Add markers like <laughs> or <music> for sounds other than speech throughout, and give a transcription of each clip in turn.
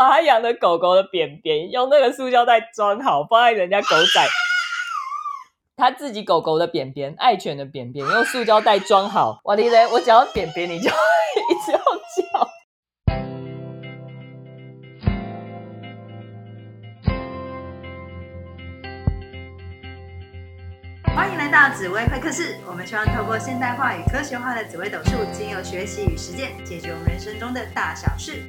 把他养的狗狗的便便用那个塑胶袋装好，放在人家狗仔 <laughs> 他自己狗狗的便便、爱犬的便便，用塑胶袋装好。哇哩嘞，我只要便便，你就一直要叫。欢迎来到紫薇会客室，我们希望透过现代化与科学化的紫薇斗数，经由学习与实践，解决我们人生中的大小事。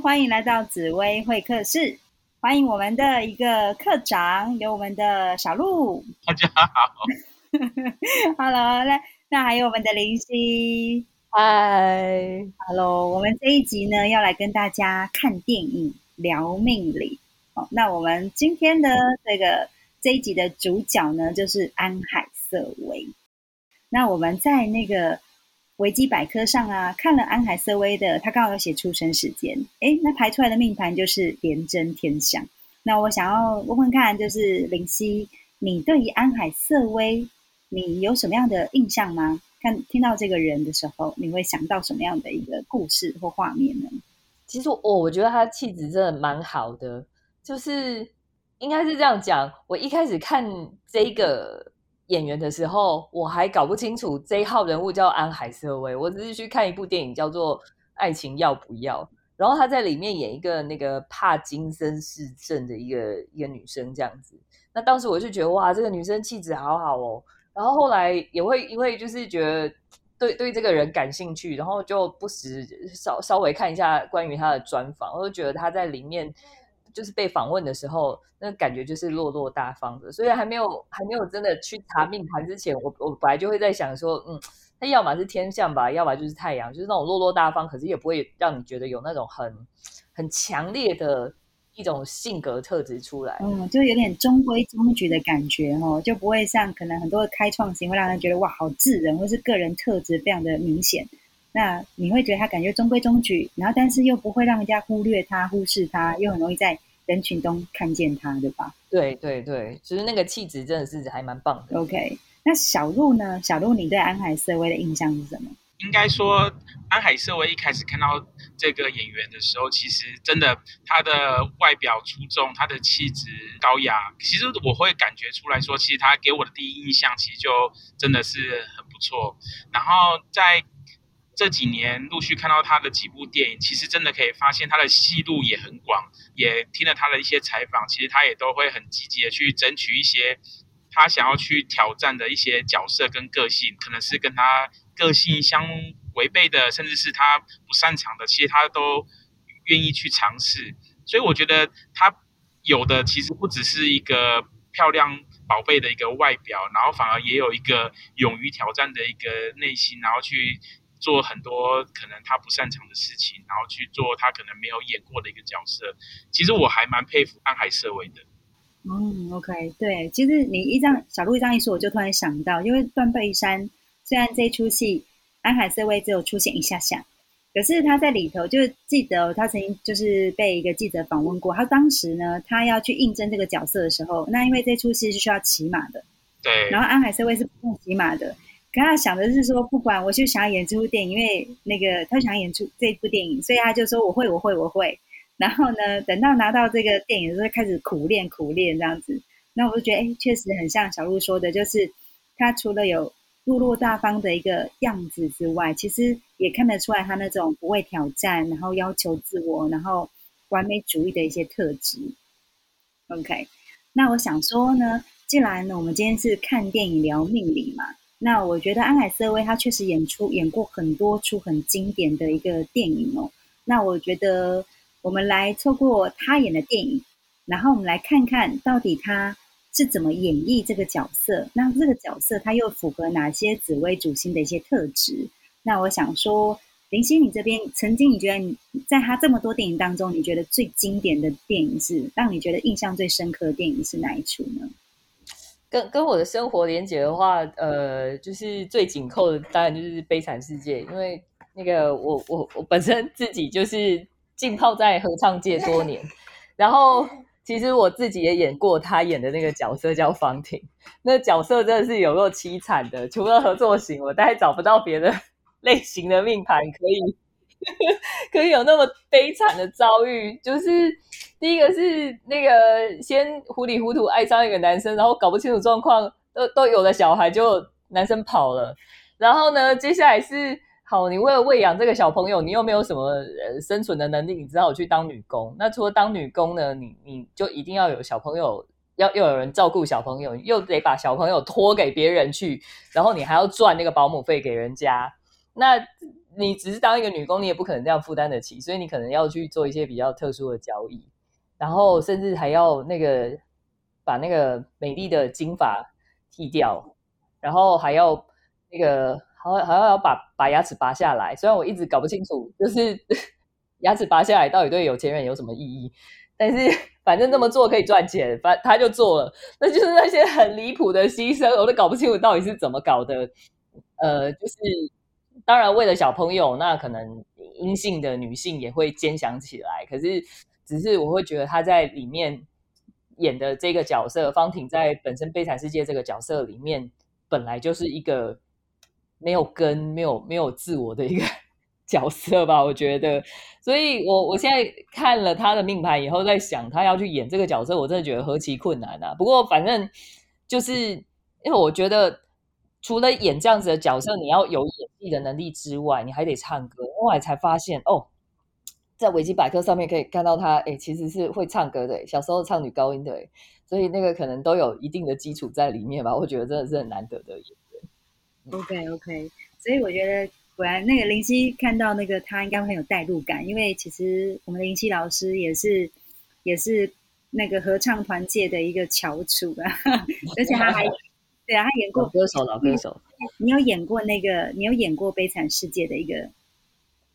欢迎来到紫薇会客室，欢迎我们的一个课长，有我们的小鹿。大家好，<laughs> Hello，来，那还有我们的林夕。嗨，Hello，我们这一集呢要来跟大家看电影聊命理。哦，那我们今天的这个这一集的主角呢就是安海瑟薇。那我们在那个维基百科上啊看了安海瑟薇的，他刚好有写出生时间，诶，那排出来的命盘就是廉贞天相。那我想要问问看，就是林夕，你对于安海瑟薇，你有什么样的印象吗？看听到这个人的时候，你会想到什么样的一个故事或画面呢？其实我我觉得他气质真的蛮好的，就是应该是这样讲。我一开始看这个演员的时候，我还搞不清楚这一号人物叫安海瑟薇，我只是去看一部电影叫做《爱情要不要》，然后她在里面演一个那个帕金森氏症的一个一个女生这样子。那当时我就觉得哇，这个女生气质好好哦。然后后来也会因为就是觉得对对这个人感兴趣，然后就不时稍稍微看一下关于他的专访，我就觉得他在里面就是被访问的时候，那感觉就是落落大方的。所以还没有还没有真的去查命盘之前，我我本来就会在想说，嗯，他要么是天象吧，要么就是太阳，就是那种落落大方，可是也不会让你觉得有那种很很强烈的。一种性格特质出来，嗯，就有点中规中矩的感觉哦，就不会像可能很多的开创型会让人觉得哇好自然，或是个人特质非常的明显。那你会觉得他感觉中规中矩，然后但是又不会让人家忽略他、忽视他，又很容易在人群中看见他，对吧？对对对，其实那个气质真的是还蛮棒的。OK，那小鹿呢？小鹿，你对安海瑟薇的印象是什么？应该说安海瑟薇一开始看到这个演员的时候，其实真的她的外表出众，她的气质高雅，其实我会感觉出来说，其实她给我的第一印象其实就真的是很不错。然后在这几年陆续看到他的几部电影，其实真的可以发现他的戏路也很广，也听了他的一些采访，其实他也都会很积极的去争取一些他想要去挑战的一些角色跟个性，可能是跟他个性相违背的，甚至是他不擅长的，其实他都愿意去尝试。所以我觉得他有的其实不只是一个漂亮宝贝的一个外表，然后反而也有一个勇于挑战的一个内心，然后去做很多可能他不擅长的事情，然后去做他可能没有演过的一个角色。其实我还蛮佩服安海瑟薇的。嗯，OK，对，其实你一这样小鹿一张一说，我就突然想到，因为《断背山》虽然这出戏安海瑟薇只有出现一下下，可是他在里头就记得他曾经就是被一个记者访问过，他当时呢，他要去应征这个角色的时候，那因为这出戏是需要骑马的，对，然后安海瑟薇是不用骑马的，可他想的是说，不管我就想演这部电影，因为那个他想演出这部电影，所以他就说我会，我会，我会。然后呢，等到拿到这个电影的时候，开始苦练苦练这样子。那我就觉得，哎，确实很像小鹿说的，就是他除了有落落大方的一个样子之外，其实也看得出来他那种不畏挑战，然后要求自我，然后完美主义的一些特质。OK，那我想说呢，既然呢我们今天是看电影聊命理嘛，那我觉得安海瑟薇她确实演出演过很多出很经典的一个电影哦。那我觉得。我们来透过他演的电影，然后我们来看看到底他是怎么演绎这个角色。那这个角色他又符合哪些紫薇主星的一些特质？那我想说，林夕，你这边曾经你觉得你在他这么多电影当中，你觉得最经典的电影是让你觉得印象最深刻的电影是哪一出呢？跟跟我的生活连接的话，呃，就是最紧扣的当然就是《悲惨世界》，因为那个我我我本身自己就是。浸泡在合唱界多年，然后其实我自己也演过他演的那个角色叫方婷，那角色真的是有够凄惨的。除了合作型，我大概找不到别的 <laughs> 类型的命盘可以 <laughs> 可以有那么悲惨的遭遇。就是第一个是那个先糊里糊涂爱上一个男生，然后搞不清楚状况，都都有了小孩，就男生跑了。然后呢，接下来是。好，你为了喂养这个小朋友，你又没有什么呃生存的能力，你只好去当女工。那除了当女工呢，你你就一定要有小朋友，要又有人照顾小朋友，又得把小朋友托给别人去，然后你还要赚那个保姆费给人家。那你只是当一个女工，你也不可能这样负担得起，所以你可能要去做一些比较特殊的交易，然后甚至还要那个把那个美丽的金发剃掉，然后还要那个。好，好像要把把牙齿拔下来。虽然我一直搞不清楚，就是 <laughs> 牙齿拔下来到底对有钱人有什么意义，但是 <laughs> 反正这么做可以赚钱，反他就做了。那就是那些很离谱的牺牲，我都搞不清楚到底是怎么搞的。呃，就是当然为了小朋友，那可能阴性的女性也会坚强起来。可是，只是我会觉得他在里面演的这个角色，方婷在本身《悲惨世界》这个角色里面，本来就是一个。没有根，没有没有自我的一个 <laughs> 角色吧，我觉得。所以，我我现在看了他的命盘以后，在想他要去演这个角色，我真的觉得何其困难啊！不过，反正就是因为我觉得，除了演这样子的角色，你要有演技的能力之外，你还得唱歌。后来才发现，哦，在维基百科上面可以看到他，哎，其实是会唱歌的，小时候唱女高音的，所以那个可能都有一定的基础在里面吧。我觉得真的是很难得的演。OK OK，所以我觉得果然那个林夕看到那个他应该会很有代入感，因为其实我们林夕老师也是也是那个合唱团界的一个翘楚啊，而且他还 <laughs> 对啊，他演过歌手老歌手，你有演过那个你有演过《悲惨世界》的一个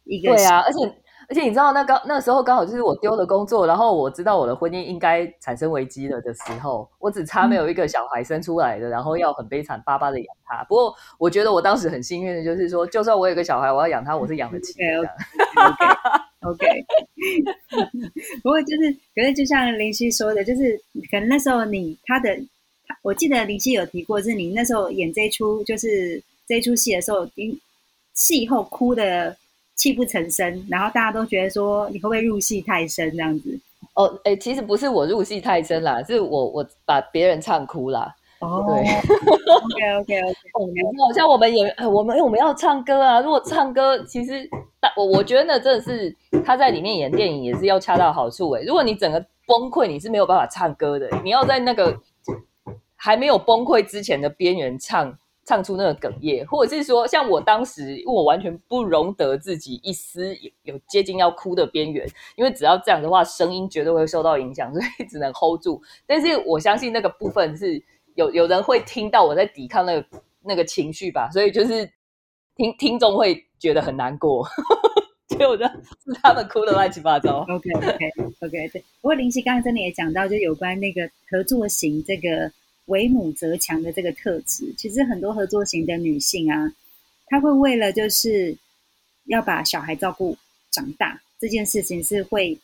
一个对啊，而且。而且你知道，那刚那时候刚好就是我丢了工作，然后我知道我的婚姻应该产生危机了的时候，我只差没有一个小孩生出来的，然后要很悲惨巴巴的养他。不过我觉得我当时很幸运的，就是说，就算我有个小孩，我要养他，我是养得起的。<laughs> OK，OK，<laughs> 不过就是，可是就像林夕说的，就是可能那时候你他的，我记得林夕有提过，是你那时候演这出就是这出戏的时候，因戏后哭的。泣不成声，然后大家都觉得说你会不会入戏太深这样子？哦，哎，其实不是我入戏太深啦，是我我把别人唱哭啦。<laughs> 哦，对，OK OK OK，好像我们也我们我们要唱歌啊。如果唱歌，其实我我觉得那真的是他在里面演电影也是要恰到好处哎。如果你整个崩溃，你是没有办法唱歌的。你要在那个还没有崩溃之前的边缘唱。唱出那个哽咽，或者是说，像我当时，我完全不容得自己一丝有有接近要哭的边缘，因为只要这样的话，声音绝对会受到影响，<laughs> 所以只能 hold 住。但是我相信那个部分是有有人会听到我在抵抗那个那个情绪吧，所以就是听听众会觉得很难过，<laughs> 所以我觉得是他们哭的乱七八糟。OK OK OK，对。不过林夕刚刚真的也讲到，就有关那个合作型这个。为母则强的这个特质，其实很多合作型的女性啊，她会为了就是要把小孩照顾长大这件事情，是会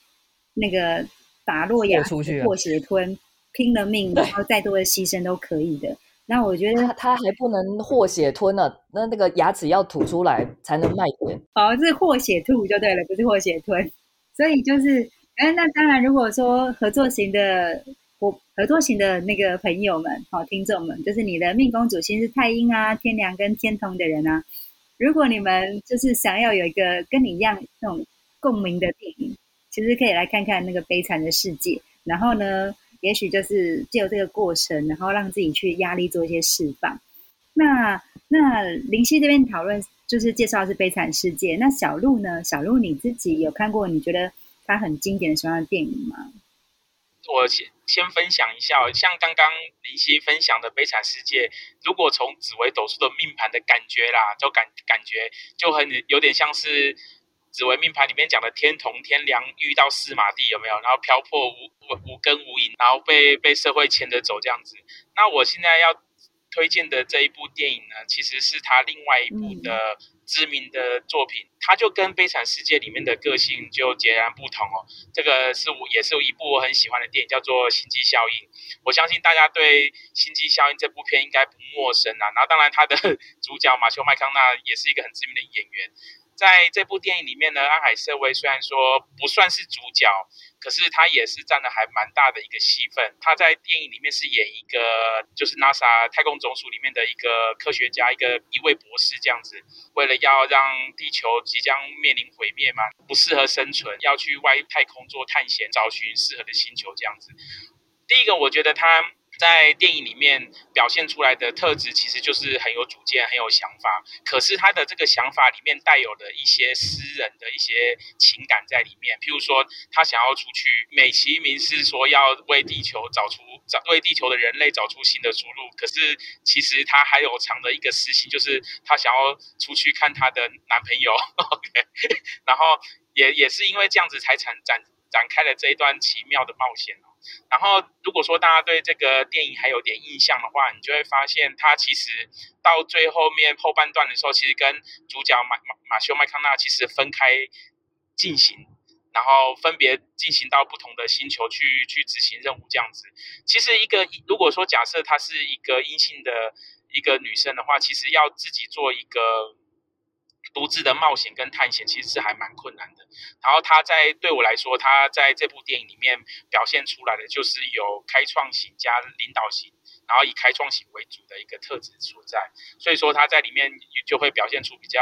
那个打落牙破血吞，拼了命，然后再多的牺牲都可以的。那我觉得他还不能和血吞了，那那个牙齿要吐出来才能卖钱。哦，是和血吐就对了，不是和血吞。所以就是，哎，那当然，如果说合作型的。我合作型的那个朋友们，好听众们，就是你的命宫主星是太阴啊、天梁跟天同的人啊。如果你们就是想要有一个跟你一样那种共鸣的电影，其实可以来看看那个悲惨的世界。然后呢，也许就是借由这个过程，然后让自己去压力做一些释放。那那林夕这边讨论就是介绍是悲惨世界。那小鹿呢？小鹿你自己有看过？你觉得它很经典的什么样的电影吗？我先先分享一下，像刚刚林夕分享的《悲惨世界》，如果从紫微斗数的命盘的感觉啦，就感感觉就很有点像是紫微命盘里面讲的天同天梁遇到四马地有没有？然后漂泊无无无根无影，然后被被社会牵着走这样子。那我现在要推荐的这一部电影呢，其实是他另外一部的知名的作品，它就跟《悲惨世界》里面的个性就截然不同哦。这个是我也是一部我很喜欢的电影，叫做《星际效应》。我相信大家对《星际效应》这部片应该不陌生啊。然后，当然他的 <laughs> 主角马修麦康纳也是一个很知名的演员。在这部电影里面呢，安海瑟薇虽然说不算是主角，可是他也是占了还蛮大的一个戏份。他在电影里面是演一个就是 NASA 太空总署里面的一个科学家，一个一位博士这样子，为了要让地球即将面临毁灭嘛，不适合生存，要去外太空做探险，找寻适合的星球这样子。第一个，我觉得他。在电影里面表现出来的特质，其实就是很有主见、很有想法。可是他的这个想法里面带有了一些私人的一些情感在里面。譬如说，他想要出去，美其名是说要为地球找出、找为地球的人类找出新的出路。可是其实他还有藏的一个私心，就是他想要出去看他的男朋友。OK，<laughs> 然后也也是因为这样子才产展展开了这一段奇妙的冒险。然后，如果说大家对这个电影还有点印象的话，你就会发现，它其实到最后面后半段的时候，其实跟主角马马马修麦康纳其实分开进行，然后分别进行到不同的星球去去执行任务这样子。其实一个如果说假设她是一个阴性的一个女生的话，其实要自己做一个。独自的冒险跟探险其实是还蛮困难的。然后他在对我来说，他在这部电影里面表现出来的就是有开创型加领导型，然后以开创型为主的一个特质所在。所以说他在里面就会表现出比较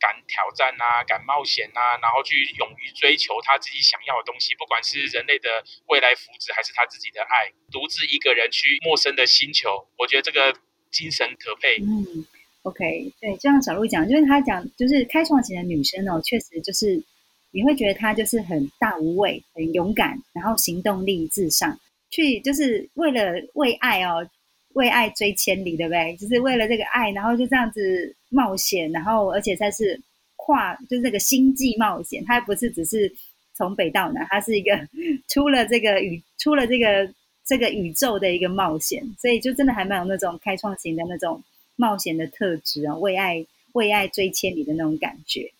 敢挑战啊、敢冒险啊，然后去勇于追求他自己想要的东西，不管是人类的未来福祉还是他自己的爱。独自一个人去陌生的星球，我觉得这个精神可佩。嗯。OK，对，就像小鹿讲，就是他讲，就是开创型的女生哦，确实就是你会觉得她就是很大无畏、很勇敢，然后行动力至上，去就是为了为爱哦，为爱追千里，对不对？就是为了这个爱，然后就这样子冒险，然后而且才是跨，就是这个星际冒险，它不是只是从北到南，她是一个 <laughs> 出了这个宇，出了这个这个宇宙的一个冒险，所以就真的还蛮有那种开创型的那种。冒险的特质啊，为爱为爱追千里的那种感觉。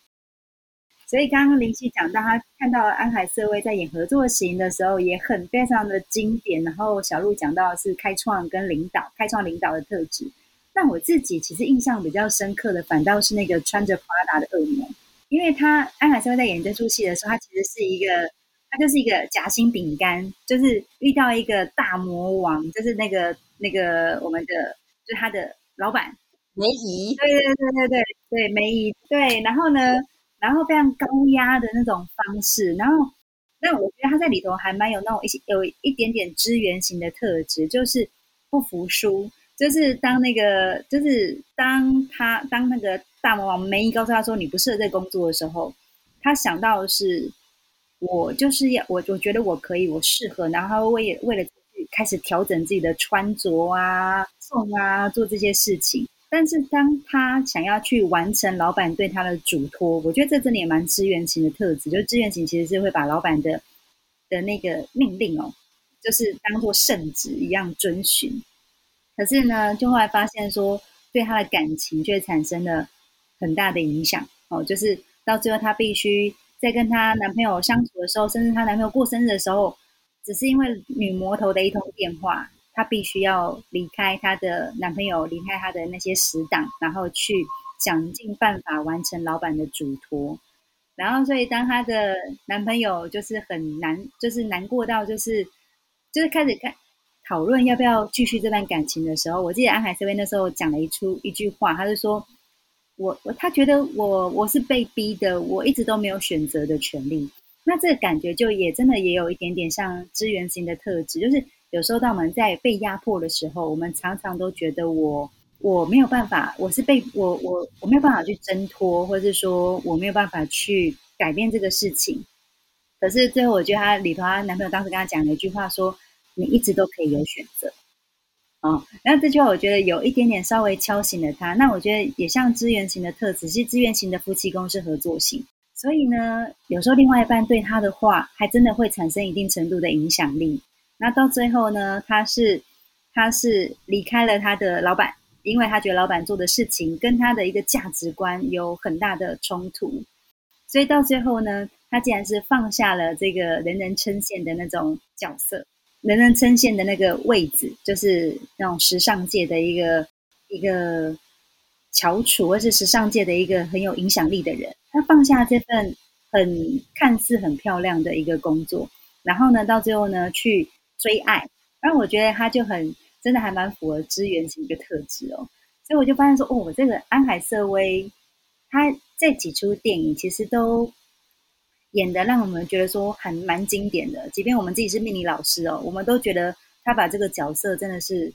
所以刚刚林夕讲到，他看到安海瑟薇在演合作型的时候，也很非常的经典。然后小鹿讲到是开创跟领导，开创领导的特质。那我自己其实印象比较深刻的，反倒是那个穿着 Prada 的恶魔，因为他安海瑟薇在演这出戏的时候，他其实是一个，他就是一个夹心饼干，就是遇到一个大魔王，就是那个那个我们的，就他的。老板梅姨，对对对对对对梅姨，对，然后呢，然后非常高压的那种方式，然后那我觉得他在里头还蛮有那种一些有一点点支援型的特质，就是不服输，就是当那个就是当他当那个大魔王梅姨告诉他说你不适合这工作的时候，他想到的是我就是要我我觉得我可以我适合，然后为为了。开始调整自己的穿着啊、送啊、做这些事情。但是当他想要去完成老板对他的嘱托，我觉得这真的也蛮支援型的特质。就是支援型其实是会把老板的的那个命令哦，就是当做圣旨一样遵循。可是呢，就后来发现说，对他的感情却产生了很大的影响哦。就是到最后，她必须在跟她男朋友相处的时候，甚至她男朋友过生日的时候。只是因为女魔头的一通电话，她必须要离开她的男朋友，离开她的那些死党，然后去想尽办法完成老板的嘱托。然后，所以当她的男朋友就是很难，就是难过到就是就是开始看讨论要不要继续这段感情的时候，我记得安海这边那时候讲了一出一句话，他就说：“我我他觉得我我是被逼的，我一直都没有选择的权利。”那这个感觉就也真的也有一点点像支援型的特质，就是有时候当我们在被压迫的时候，我们常常都觉得我我没有办法，我是被我我我没有办法去挣脱，或者是说我没有办法去改变这个事情。可是最后，我觉得她里头她男朋友当时跟她讲了一句话，说你一直都可以有选择。哦，那这句话我觉得有一点点稍微敲醒了他。那我觉得也像支援型的特质，其实支援型的夫妻宫是合作型。所以呢，有时候另外一半对他的话，还真的会产生一定程度的影响力。那到最后呢，他是他是离开了他的老板，因为他觉得老板做的事情跟他的一个价值观有很大的冲突，所以到最后呢，他竟然是放下了这个人人称羡的那种角色，人人称羡的那个位置，就是那种时尚界的一个一个翘楚，或是时尚界的一个很有影响力的人。他放下这份很看似很漂亮的一个工作，然后呢，到最后呢，去追爱。然后我觉得他就很真的还蛮符合资源型一个特质哦，所以我就发现说，哦，我这个安海瑟薇，他这几出电影其实都演的让我们觉得说很蛮经典的，即便我们自己是命理老师哦，我们都觉得他把这个角色真的是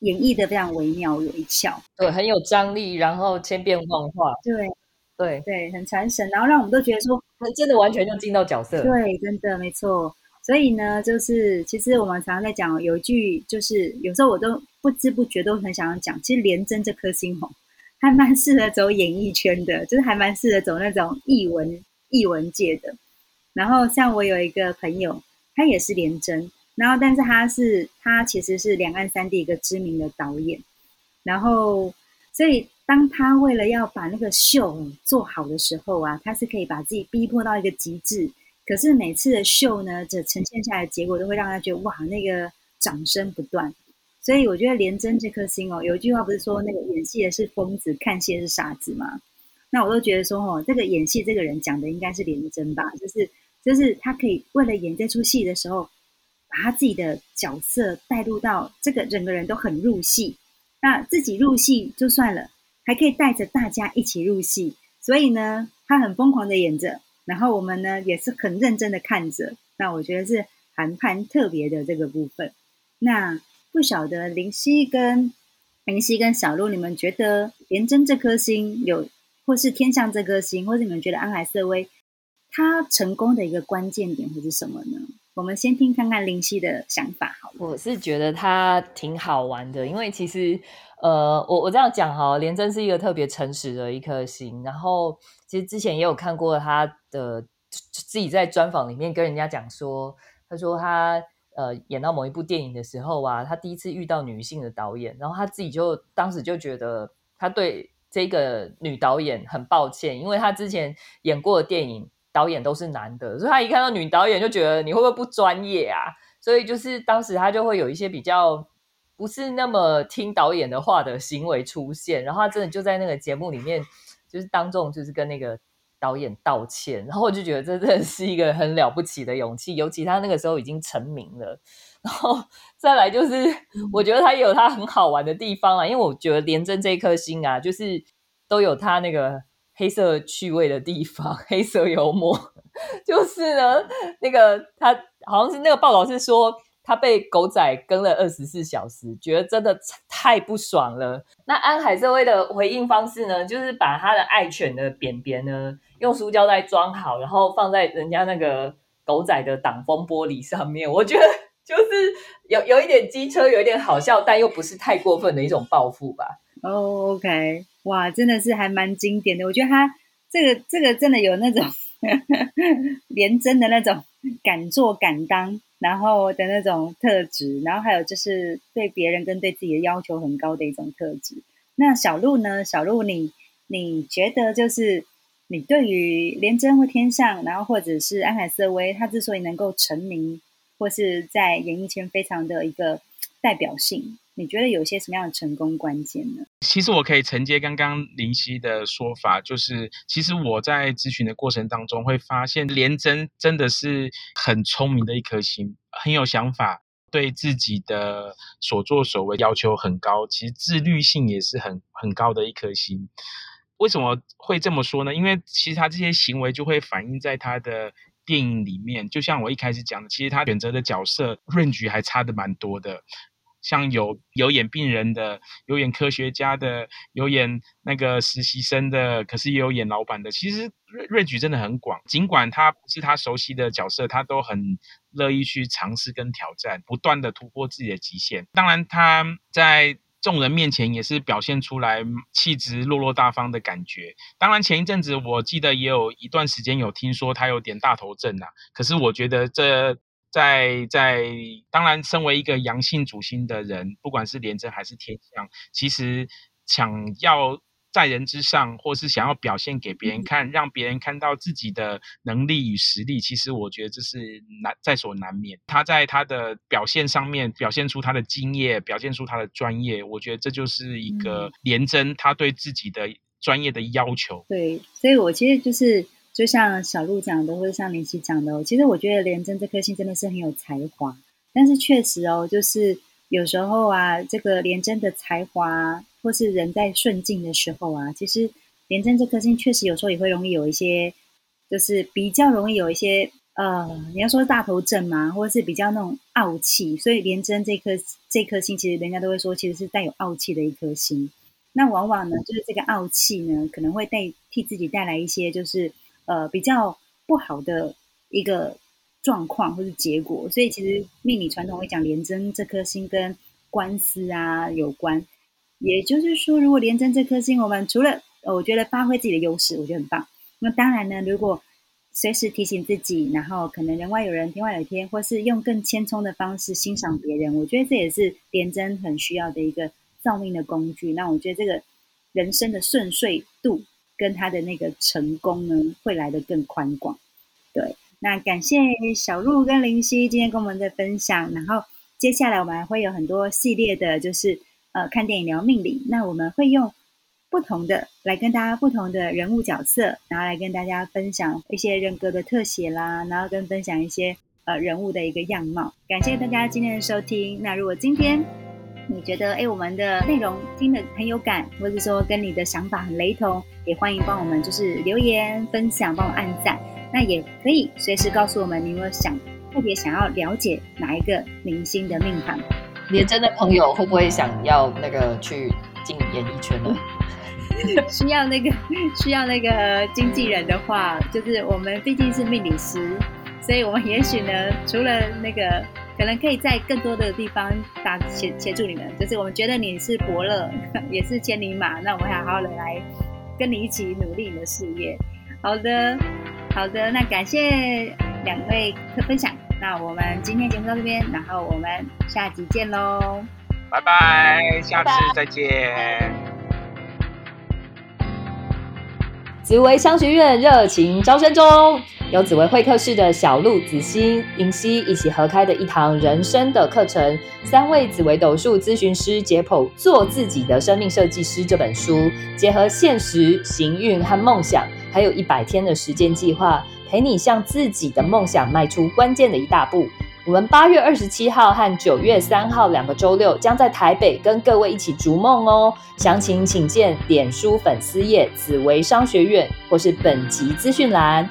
演绎的非常惟妙有一窍，对，很有张力，然后千变万化，对对对，很传神，然后让我们都觉得说，真的完全就进到角色，对，真的没错。所以呢，就是其实我们常常在讲，有一句就是有时候我都不知不觉都很想要讲，其实廉贞这颗星红还蛮适合走演艺圈的，就是还蛮适合走那种艺文艺文界的。然后像我有一个朋友，他也是廉贞，然后但是他是他其实是两岸三地一个知名的导演，然后所以当他为了要把那个秀做好的时候啊，他是可以把自己逼迫到一个极致。可是每次的秀呢，这呈现下来的结果都会让他觉得哇，那个掌声不断。所以我觉得廉贞这颗星哦，有一句话不是说那个演戏的是疯子，看戏的是傻子吗？那我都觉得说哦，这个演戏这个人讲的应该是廉贞吧，就是就是他可以为了演这出戏的时候，把他自己的角色带入到这个整个人都很入戏，那自己入戏就算了，还可以带着大家一起入戏，所以呢，他很疯狂的演着。然后我们呢也是很认真的看着，那我觉得是韩判特别的这个部分。那不晓得林夕跟林夕跟小鹿，你们觉得廉贞这颗星有，或是天象这颗星，或是你们觉得安海瑟薇他成功的一个关键点会是什么呢？我们先听看看林夕的想法。好，我是觉得他挺好玩的，因为其实呃，我我这样讲哈，廉贞是一个特别诚实的一颗星，然后。其实之前也有看过他的自己在专访里面跟人家讲说，他说他呃演到某一部电影的时候啊，他第一次遇到女性的导演，然后他自己就当时就觉得他对这个女导演很抱歉，因为他之前演过的电影导演都是男的，所以他一看到女导演就觉得你会不会不专业啊？所以就是当时他就会有一些比较不是那么听导演的话的行为出现，然后他真的就在那个节目里面。就是当众就是跟那个导演道歉，然后我就觉得这真的是一个很了不起的勇气，尤其他那个时候已经成名了。然后再来就是，我觉得他也有他很好玩的地方啊，因为我觉得廉贞这颗星啊，就是都有他那个黑色趣味的地方，<laughs> 黑色幽默。就是呢，那个他好像是那个报道是说。他被狗仔跟了二十四小时，觉得真的太不爽了。那安海瑟薇的回应方式呢，就是把他的爱犬的便便呢，用塑胶袋装好，然后放在人家那个狗仔的挡风玻璃上面。我觉得就是有有一点机车，有一点好笑，但又不是太过分的一种报复吧。哦，OK，哇，真的是还蛮经典的。我觉得他这个这个真的有那种 <laughs> 连真的那种敢做敢当。然后的那种特质，然后还有就是对别人跟对自己的要求很高的一种特质。那小鹿呢？小鹿，你你觉得就是你对于廉贞或天象，然后或者是安海瑟薇，他之所以能够成名，或是在演艺圈非常的一个代表性。你觉得有些什么样的成功关键呢？其实我可以承接刚刚林夕的说法，就是其实我在咨询的过程当中会发现，廉贞真的是很聪明的一颗心，很有想法，对自己的所作所为要求很高，其实自律性也是很很高的一颗心。为什么会这么说呢？因为其实他这些行为就会反映在他的电影里面，就像我一开始讲的，其实他选择的角色润局还差的蛮多的。像有有演病人的，有演科学家的，有演那个实习生的，可是也有演老板的。其实瑞瑞举真的很广，尽管他不是他熟悉的角色，他都很乐意去尝试跟挑战，不断的突破自己的极限。当然他在众人面前也是表现出来气质落落大方的感觉。当然前一阵子我记得也有一段时间有听说他有点大头症啊，可是我觉得这。在在，当然，身为一个阳性主星的人，不管是廉贞还是天象，其实想要。在人之上，或是想要表现给别人看，让别人看到自己的能力与实力，其实我觉得这是难在所难免。他在他的表现上面表现出他的经验，表现出他的专业，我觉得这就是一个廉贞他对自己的专业的要求。对，所以我其实就是就像小鹿讲的，或者像林夕讲的，其实我觉得廉贞这颗星真的是很有才华，但是确实哦，就是有时候啊，这个廉贞的才华。或是人在顺境的时候啊，其实廉贞这颗星确实有时候也会容易有一些，就是比较容易有一些呃，你要说大头症嘛，或者是比较那种傲气。所以廉贞这颗这颗星，其实人家都会说，其实是带有傲气的一颗星。那往往呢，就是这个傲气呢，可能会带替自己带来一些，就是呃比较不好的一个状况或是结果。所以其实命理传统会讲廉贞这颗星跟官司啊有关。也就是说，如果连贞这颗星，我们除了我觉得发挥自己的优势，我觉得很棒。那当然呢，如果随时提醒自己，然后可能人外有人，天外有天，或是用更谦冲的方式欣赏别人，我觉得这也是连贞很需要的一个造命的工具。那我觉得这个人生的顺遂度跟他的那个成功呢，会来得更宽广。对，那感谢小鹿跟林夕今天跟我们的分享。然后接下来我们还会有很多系列的，就是。呃，看电影聊命理，那我们会用不同的来跟大家不同的人物角色，然后来跟大家分享一些人格的特写啦，然后跟分享一些呃人物的一个样貌。感谢大家今天的收听。那如果今天你觉得哎我们的内容听得很有感，或者说跟你的想法很雷同，也欢迎帮我们就是留言分享，帮我按赞。那也可以随时告诉我们你有没有想特别想要了解哪一个明星的命盘。连真的朋友会不会想要那个去进演艺圈呢？<laughs> 需要那个需要那个经纪人的话，就是我们毕竟是命理师，所以我们也许呢，除了那个，可能可以在更多的地方打协协助你们。就是我们觉得你是伯乐，<laughs> 也是千里马，那我们好好的来跟你一起努力你的事业。好的，好的，那感谢两位的分享。那我们今天节目到这边，然后我们下集见喽，拜拜，下次再见。紫薇商学院热情招生中，由紫薇会客室的小鹿、子欣、银溪一起合开的一堂人生的课程，三位紫薇斗数咨询师解剖《做自己的生命设计师》这本书，结合现实、行运和梦想，还有一百天的时间计划。陪你向自己的梦想迈出关键的一大步。我们八月二十七号和九月三号两个周六将在台北跟各位一起逐梦哦。详情请见脸书粉丝页紫薇商学院或是本集资讯栏。